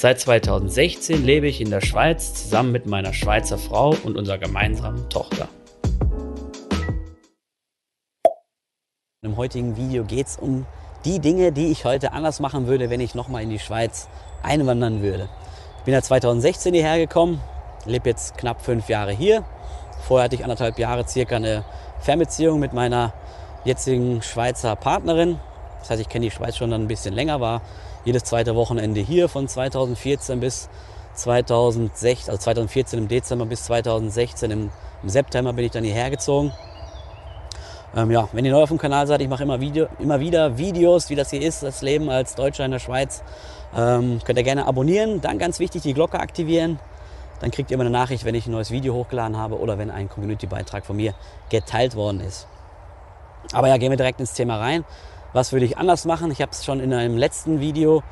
Seit 2016 lebe ich in der Schweiz zusammen mit meiner Schweizer Frau und unserer gemeinsamen Tochter. Im heutigen Video geht es um die Dinge, die ich heute anders machen würde, wenn ich nochmal in die Schweiz einwandern würde. Ich bin ja 2016 hierher gekommen, lebe jetzt knapp fünf Jahre hier Vorher hatte ich anderthalb Jahre circa eine Fernbeziehung mit meiner jetzigen Schweizer Partnerin. Das heißt, ich kenne die Schweiz schon dann ein bisschen länger, war jedes zweite Wochenende hier von 2014 bis 2016, also 2014 im Dezember bis 2016 im, im September bin ich dann hierher gezogen. Ähm, ja, wenn ihr neu auf dem Kanal seid, ich mache immer, Video, immer wieder Videos, wie das hier ist, das Leben als Deutscher in der Schweiz. Ähm, könnt ihr gerne abonnieren, dann ganz wichtig die Glocke aktivieren, dann kriegt ihr immer eine Nachricht, wenn ich ein neues Video hochgeladen habe oder wenn ein Community-Beitrag von mir geteilt worden ist. Aber ja, gehen wir direkt ins Thema rein. Was würde ich anders machen? Ich habe es schon in einem letzten Video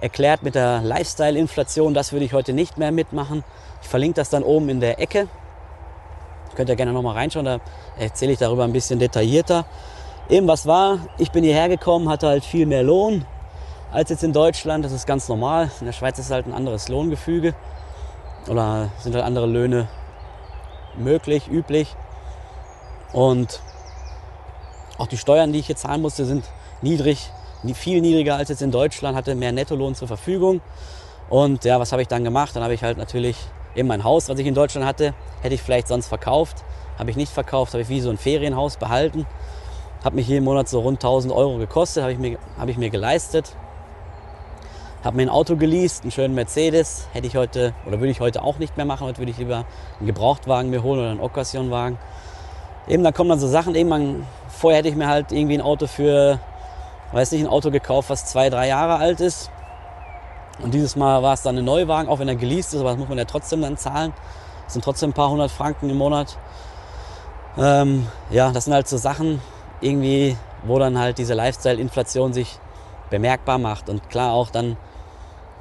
erklärt mit der Lifestyle-Inflation. Das würde ich heute nicht mehr mitmachen. Ich verlinke das dann oben in der Ecke. Könnt ihr gerne nochmal reinschauen, da erzähle ich darüber ein bisschen detaillierter. Eben was war, ich bin hierher gekommen, hatte halt viel mehr Lohn als jetzt in Deutschland. Das ist ganz normal. In der Schweiz ist halt ein anderes Lohngefüge oder sind halt andere Löhne möglich, üblich. Und auch die Steuern, die ich hier zahlen musste, sind niedrig, viel niedriger als jetzt in Deutschland, hatte mehr Nettolohn zur Verfügung. Und ja, was habe ich dann gemacht? Dann habe ich halt natürlich eben mein Haus, was ich in Deutschland hatte, hätte ich vielleicht sonst verkauft. Habe ich nicht verkauft, habe ich wie so ein Ferienhaus behalten. Hat mich jeden Monat so rund 1000 Euro gekostet, habe ich, mir, habe ich mir geleistet. Habe mir ein Auto geleast, einen schönen Mercedes. Hätte ich heute, oder würde ich heute auch nicht mehr machen. Heute würde ich lieber einen Gebrauchtwagen mir holen oder einen Occasionwagen. Eben, da kommen dann so Sachen. Irgendwann, vorher hätte ich mir halt irgendwie ein Auto für, weiß nicht, ein Auto gekauft, was zwei, drei Jahre alt ist. Und dieses Mal war es dann ein Neuwagen, auch wenn er geleast ist, aber das muss man ja trotzdem dann zahlen. Das sind trotzdem ein paar hundert Franken im Monat. Ähm, ja, das sind halt so Sachen, irgendwie, wo dann halt diese Lifestyle-Inflation sich bemerkbar macht. Und klar auch dann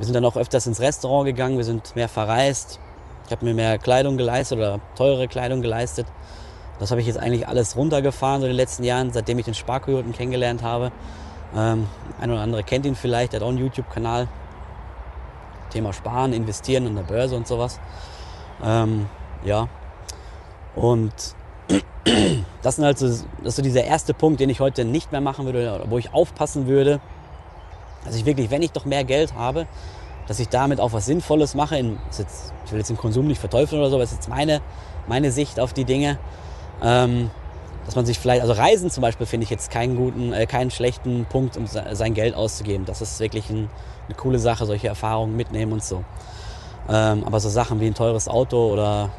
wir sind dann auch öfters ins Restaurant gegangen, wir sind mehr verreist. Ich habe mir mehr Kleidung geleistet oder teure Kleidung geleistet. Das habe ich jetzt eigentlich alles runtergefahren so in den letzten Jahren, seitdem ich den Sparkoyoten kennengelernt habe. Ähm, ein oder andere kennt ihn vielleicht, der hat auch einen YouTube-Kanal. Thema Sparen, Investieren an der Börse und sowas. Ähm, ja. Und das, sind halt so, das ist so dieser erste Punkt, den ich heute nicht mehr machen würde oder wo ich aufpassen würde, dass ich wirklich, wenn ich doch mehr Geld habe, dass ich damit auch was Sinnvolles mache. In, jetzt, ich will jetzt den Konsum nicht verteufeln oder so, aber das ist jetzt meine, meine Sicht auf die Dinge. Ähm, dass man sich vielleicht, also Reisen zum Beispiel finde ich jetzt keinen guten, äh, keinen schlechten Punkt, um sein Geld auszugeben. Das ist wirklich ein, eine coole Sache, solche Erfahrungen mitnehmen und so. Ähm, aber so Sachen wie ein teures Auto oder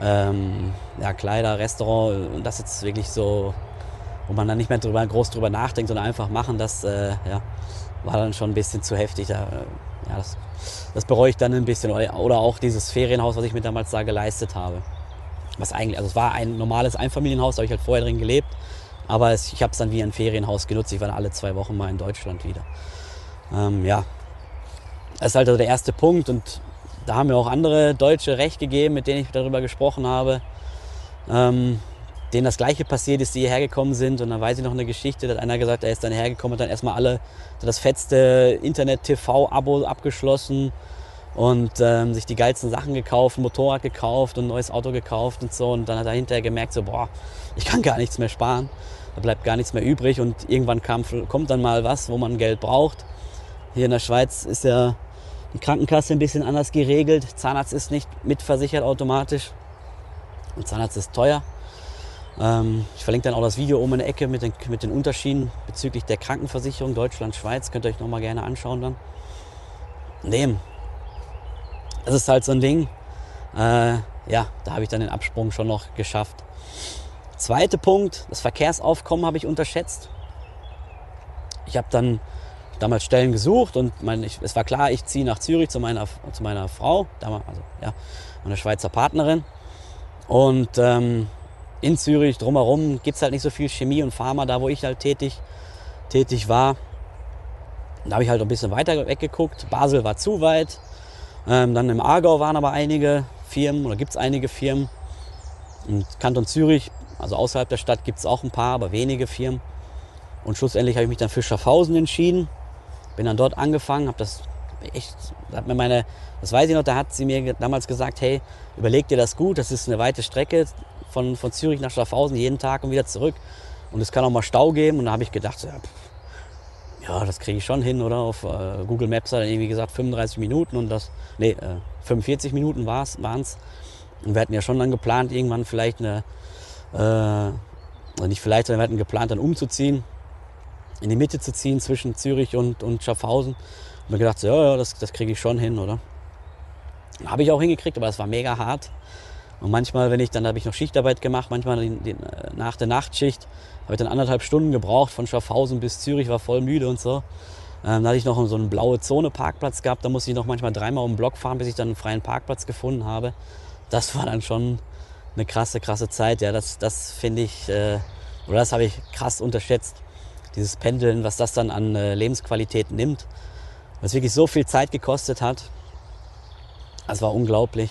ähm, ja, Kleider, Restaurant, und das jetzt wirklich so, wo man dann nicht mehr drüber, groß drüber nachdenkt, sondern einfach machen, das, äh, ja, war dann schon ein bisschen zu heftig. Da, äh, ja, das, das bereue ich dann ein bisschen. Oder auch dieses Ferienhaus, was ich mir damals da geleistet habe. Was eigentlich, also es war ein normales Einfamilienhaus, da habe ich halt vorher drin gelebt. Aber es, ich habe es dann wie ein Ferienhaus genutzt. Ich war alle zwei Wochen mal in Deutschland wieder. Ähm, ja, das ist halt also der erste Punkt. Und da haben mir auch andere Deutsche recht gegeben, mit denen ich darüber gesprochen habe. Ähm, denen das Gleiche passiert ist, die hierher gekommen sind. Und dann weiß ich noch eine Geschichte, da hat einer gesagt, er ist dann hergekommen und dann erstmal alle das fetzte Internet-TV-Abo abgeschlossen und ähm, sich die geilsten Sachen gekauft, Motorrad gekauft und ein neues Auto gekauft und so. Und dann hat er hinterher gemerkt, so, boah, ich kann gar nichts mehr sparen. Da bleibt gar nichts mehr übrig und irgendwann kam, kommt dann mal was, wo man Geld braucht. Hier in der Schweiz ist ja die Krankenkasse ein bisschen anders geregelt. Zahnarzt ist nicht mitversichert automatisch. Und Zahnarzt ist teuer. Ähm, ich verlinke dann auch das Video oben in der Ecke mit den, mit den Unterschieden bezüglich der Krankenversicherung Deutschland, Schweiz. Könnt ihr euch nochmal gerne anschauen dann. Dem. Das ist halt so ein Ding. Äh, ja, da habe ich dann den Absprung schon noch geschafft. Zweiter Punkt, das Verkehrsaufkommen habe ich unterschätzt. Ich habe dann damals Stellen gesucht und mein, ich, es war klar, ich ziehe nach Zürich zu meiner, zu meiner Frau. Damals, also, ja, meine Schweizer Partnerin. Und ähm, in Zürich drumherum gibt es halt nicht so viel Chemie und Pharma, da wo ich halt tätig, tätig war. Da habe ich halt ein bisschen weiter weggeguckt. Basel war zu weit. Ähm, dann im Aargau waren aber einige Firmen oder gibt es einige Firmen. Im Kanton Zürich, also außerhalb der Stadt, gibt es auch ein paar, aber wenige Firmen. Und schlussendlich habe ich mich dann für Schaffhausen entschieden. Bin dann dort angefangen, habe das echt, hat mir meine, das weiß ich noch, da hat sie mir damals gesagt, hey, überleg dir das gut, das ist eine weite Strecke von, von Zürich nach Schaffhausen, jeden Tag und wieder zurück. Und es kann auch mal Stau geben. Und da habe ich gedacht, ja, ja das kriege ich schon hin, oder? Auf äh, Google Maps hat er irgendwie gesagt 35 Minuten und das, nee, äh, 45 Minuten waren es. Und wir hatten ja schon dann geplant, irgendwann vielleicht eine, äh, nicht vielleicht, sondern wir hatten geplant, dann umzuziehen, in die Mitte zu ziehen zwischen Zürich und, und Schaffhausen. Und mir gedacht, so, ja, ja, das, das kriege ich schon hin, oder? Habe ich auch hingekriegt, aber es war mega hart. Und manchmal, wenn ich dann, habe ich noch Schichtarbeit gemacht, manchmal die, die, nach der Nachtschicht habe ich dann anderthalb Stunden gebraucht von Schaffhausen bis Zürich, war voll müde und so. Ähm, da hatte ich noch so einen blaue Zone Parkplatz gehabt, da musste ich noch manchmal dreimal um den Block fahren, bis ich dann einen freien Parkplatz gefunden habe. Das war dann schon eine krasse, krasse Zeit. Ja, das, das finde ich, äh, oder das habe ich krass unterschätzt. Dieses Pendeln, was das dann an äh, Lebensqualität nimmt, was wirklich so viel Zeit gekostet hat. Das war unglaublich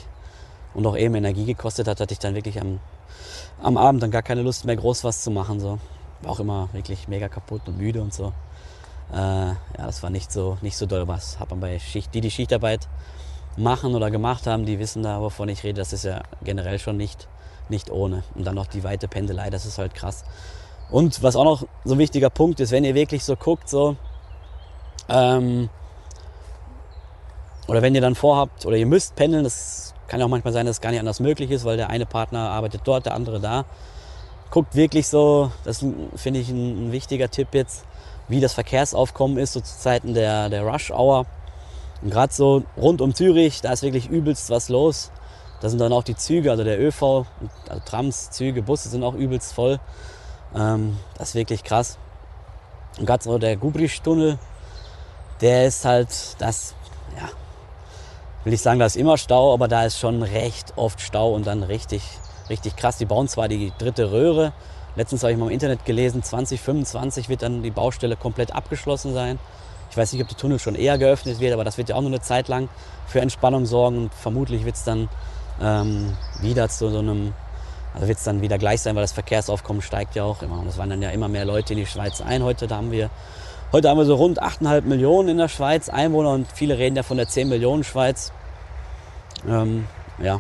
und auch eben Energie gekostet hat, hatte ich dann wirklich am, am Abend dann gar keine Lust mehr, groß was zu machen. So. War auch immer wirklich mega kaputt und müde und so. Äh, ja, das war nicht so, nicht so doll was. Hat man bei Schicht, die die Schichtarbeit machen oder gemacht haben, die wissen da, wovon ich rede. Das ist ja generell schon nicht, nicht ohne. Und dann noch die weite Pendelei, das ist halt krass. Und was auch noch so ein wichtiger Punkt ist, wenn ihr wirklich so guckt, so, ähm, oder wenn ihr dann vorhabt oder ihr müsst pendeln, das kann ja auch manchmal sein, dass es gar nicht anders möglich ist, weil der eine Partner arbeitet dort, der andere da. Guckt wirklich so, das finde ich ein, ein, wichtiger Tipp jetzt, wie das Verkehrsaufkommen ist, so zu Zeiten der, der Rush-Hour. Und gerade so rund um Zürich, da ist wirklich übelst was los. Da sind dann auch die Züge, also der ÖV, also Trams, Züge, Busse sind auch übelst voll. Ähm, das ist wirklich krass. Und gerade so der Gubrisch-Tunnel, der ist halt, das will ich sagen, da ist immer Stau, aber da ist schon recht oft Stau und dann richtig, richtig krass. Die bauen zwar die dritte Röhre. Letztens habe ich mal im Internet gelesen, 2025 wird dann die Baustelle komplett abgeschlossen sein. Ich weiß nicht, ob der Tunnel schon eher geöffnet wird, aber das wird ja auch nur eine Zeit lang für Entspannung sorgen und vermutlich wird es dann ähm, wieder zu so einem, also wird es dann wieder gleich sein, weil das Verkehrsaufkommen steigt ja auch immer. Und es wandern ja immer mehr Leute in die Schweiz ein. Heute da haben wir Heute haben wir so rund 8,5 Millionen in der Schweiz Einwohner und viele reden ja von der 10 Millionen Schweiz. Ähm, ja,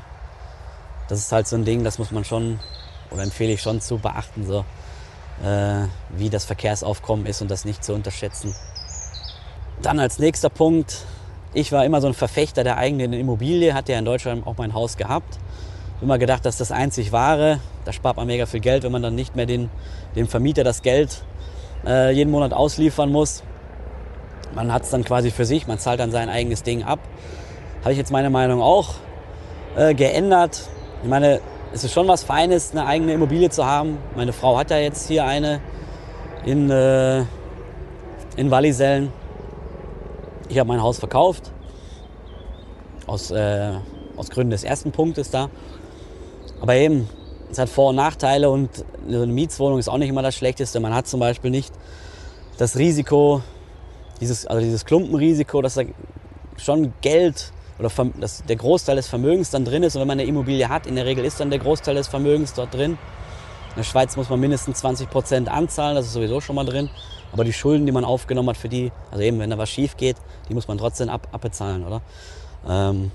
das ist halt so ein Ding, das muss man schon oder empfehle ich schon zu beachten, so äh, wie das Verkehrsaufkommen ist und das nicht zu unterschätzen. Dann als nächster Punkt, ich war immer so ein Verfechter der eigenen Immobilie, hatte ja in Deutschland auch mein Haus gehabt. Immer gedacht, dass das einzig wahre, da spart man mega viel Geld, wenn man dann nicht mehr den, dem Vermieter das Geld äh, jeden Monat ausliefern muss. Man hat es dann quasi für sich, man zahlt dann sein eigenes Ding ab. Habe ich jetzt meine Meinung auch äh, geändert. Ich meine, es ist schon was Feines, eine eigene Immobilie zu haben. Meine Frau hat ja jetzt hier eine in, äh, in Wallisellen. Ich habe mein Haus verkauft. Aus, äh, aus Gründen des ersten Punktes da. Aber eben, es hat Vor- und Nachteile und eine Mietswohnung ist auch nicht immer das Schlechteste. Man hat zum Beispiel nicht das Risiko, dieses, also dieses Klumpenrisiko, dass da schon Geld oder dass der Großteil des Vermögens dann drin ist. Und wenn man eine Immobilie hat, in der Regel ist dann der Großteil des Vermögens dort drin. In der Schweiz muss man mindestens 20 Prozent anzahlen, das ist sowieso schon mal drin. Aber die Schulden, die man aufgenommen hat für die, also eben wenn da was schief geht, die muss man trotzdem ab, abbezahlen, oder? Ähm,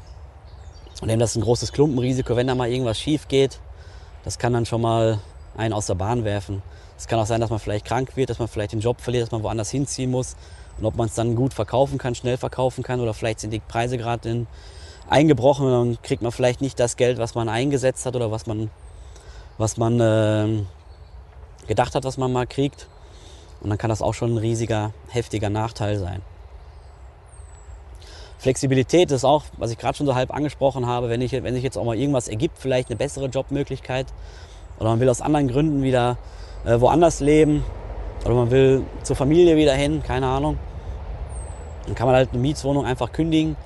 und eben das ist ein großes Klumpenrisiko, wenn da mal irgendwas schief geht, das kann dann schon mal einen aus der Bahn werfen. Es kann auch sein, dass man vielleicht krank wird, dass man vielleicht den Job verliert, dass man woanders hinziehen muss. Und ob man es dann gut verkaufen kann, schnell verkaufen kann oder vielleicht sind die Preise gerade eingebrochen und dann kriegt man vielleicht nicht das Geld, was man eingesetzt hat oder was man, was man äh, gedacht hat, was man mal kriegt. Und dann kann das auch schon ein riesiger, heftiger Nachteil sein. Flexibilität ist auch, was ich gerade schon so halb angesprochen habe, wenn, ich, wenn sich jetzt auch mal irgendwas ergibt, vielleicht eine bessere Jobmöglichkeit oder man will aus anderen Gründen wieder äh, woanders leben oder man will zur Familie wieder hin, keine Ahnung, dann kann man halt eine Mietswohnung einfach kündigen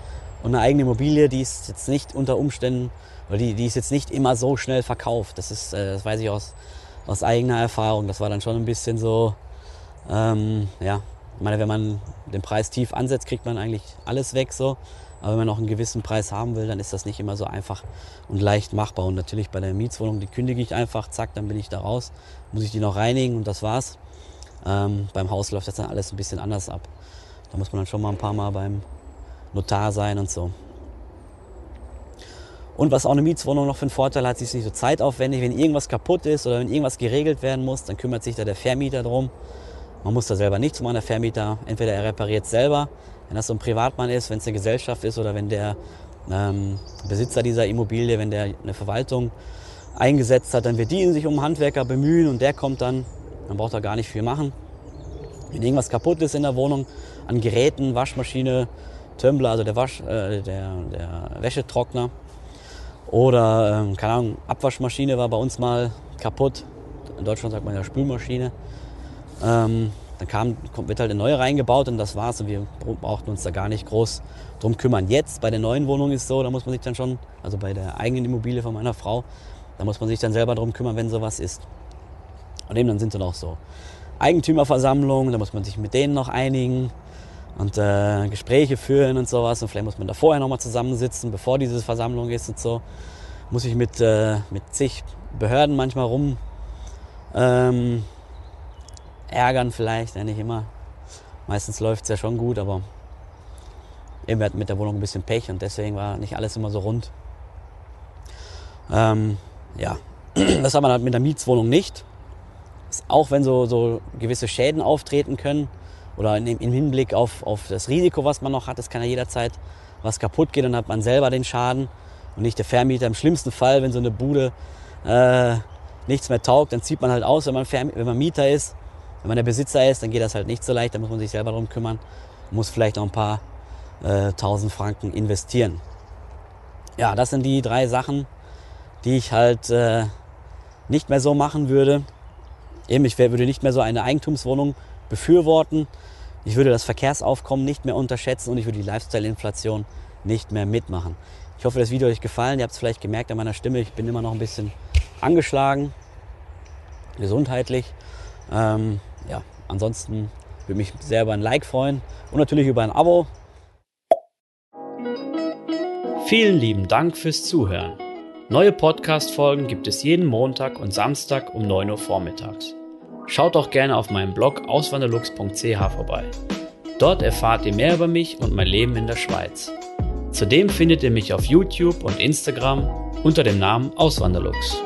und eine eigene Immobilie, die ist jetzt nicht unter Umständen Weil die, die ist jetzt nicht immer so schnell verkauft. Das ist, äh, das weiß ich aus, aus eigener Erfahrung. Das war dann schon ein bisschen so, ähm, ja, ich meine, wenn man den Preis tief ansetzt, kriegt man eigentlich alles weg so. Aber wenn man noch einen gewissen Preis haben will, dann ist das nicht immer so einfach und leicht machbar. Und natürlich bei der Mietswohnung, die kündige ich einfach, zack, dann bin ich da raus, muss ich die noch reinigen und das war's. Ähm, beim Haus läuft das dann alles ein bisschen anders ab. Da muss man dann schon mal ein paar Mal beim Notar sein und so. Und was auch eine Mietswohnung noch für einen Vorteil hat, sie ist nicht so zeitaufwendig. Wenn irgendwas kaputt ist oder wenn irgendwas geregelt werden muss, dann kümmert sich da der Vermieter drum. Man muss da selber nichts machen, der Vermieter. Entweder er repariert selber, wenn das so ein Privatmann ist, wenn es eine Gesellschaft ist oder wenn der ähm, Besitzer dieser Immobilie, wenn der eine Verwaltung eingesetzt hat, dann wird die sich um Handwerker bemühen und der kommt dann, dann braucht er gar nicht viel machen. Wenn irgendwas kaputt ist in der Wohnung, an Geräten, Waschmaschine, Tumbler, also der, Wasch, äh, der, der Wäschetrockner, oder, ähm, keine Ahnung, Abwaschmaschine war bei uns mal kaputt. In Deutschland sagt man ja Spülmaschine. Ähm, dann kam, wird halt eine neue reingebaut und das war's. Und wir brauchten uns da gar nicht groß drum kümmern. Jetzt bei der neuen Wohnung ist so, da muss man sich dann schon, also bei der eigenen Immobilie von meiner Frau, da muss man sich dann selber drum kümmern, wenn sowas ist. Und eben dann sind dann auch so Eigentümerversammlungen, da muss man sich mit denen noch einigen und äh, Gespräche führen und sowas. Und vielleicht muss man da vorher nochmal zusammensitzen, bevor diese Versammlung ist und so. Muss ich mit, äh, mit zig Behörden manchmal rum ähm, ärgern vielleicht, ja, nicht immer. Meistens läuft es ja schon gut, aber eben wir hatten mit der Wohnung ein bisschen Pech und deswegen war nicht alles immer so rund. Ähm, ja, das hat man halt mit der Mietswohnung nicht. Auch wenn so, so gewisse Schäden auftreten können, oder im Hinblick auf, auf das Risiko, was man noch hat, es kann ja jederzeit was kaputt gehen, dann hat man selber den Schaden und nicht der Vermieter. Im schlimmsten Fall, wenn so eine Bude äh, nichts mehr taugt, dann zieht man halt aus, wenn man, wenn man Mieter ist. Wenn man der Besitzer ist, dann geht das halt nicht so leicht, da muss man sich selber darum kümmern, muss vielleicht noch ein paar äh, tausend Franken investieren. Ja, das sind die drei Sachen, die ich halt äh, nicht mehr so machen würde. Eben, ich würde nicht mehr so eine Eigentumswohnung befürworten. Ich würde das Verkehrsaufkommen nicht mehr unterschätzen und ich würde die Lifestyle-Inflation nicht mehr mitmachen. Ich hoffe, das Video hat euch gefallen. Ihr habt es vielleicht gemerkt an meiner Stimme. Ich bin immer noch ein bisschen angeschlagen, gesundheitlich. Ähm, ja, ansonsten würde mich sehr über ein Like freuen und natürlich über ein Abo. Vielen lieben Dank fürs Zuhören. Neue Podcast-Folgen gibt es jeden Montag und Samstag um 9 Uhr vormittags. Schaut doch gerne auf meinem Blog auswanderlux.ch vorbei. Dort erfahrt ihr mehr über mich und mein Leben in der Schweiz. Zudem findet ihr mich auf YouTube und Instagram unter dem Namen Auswanderlux.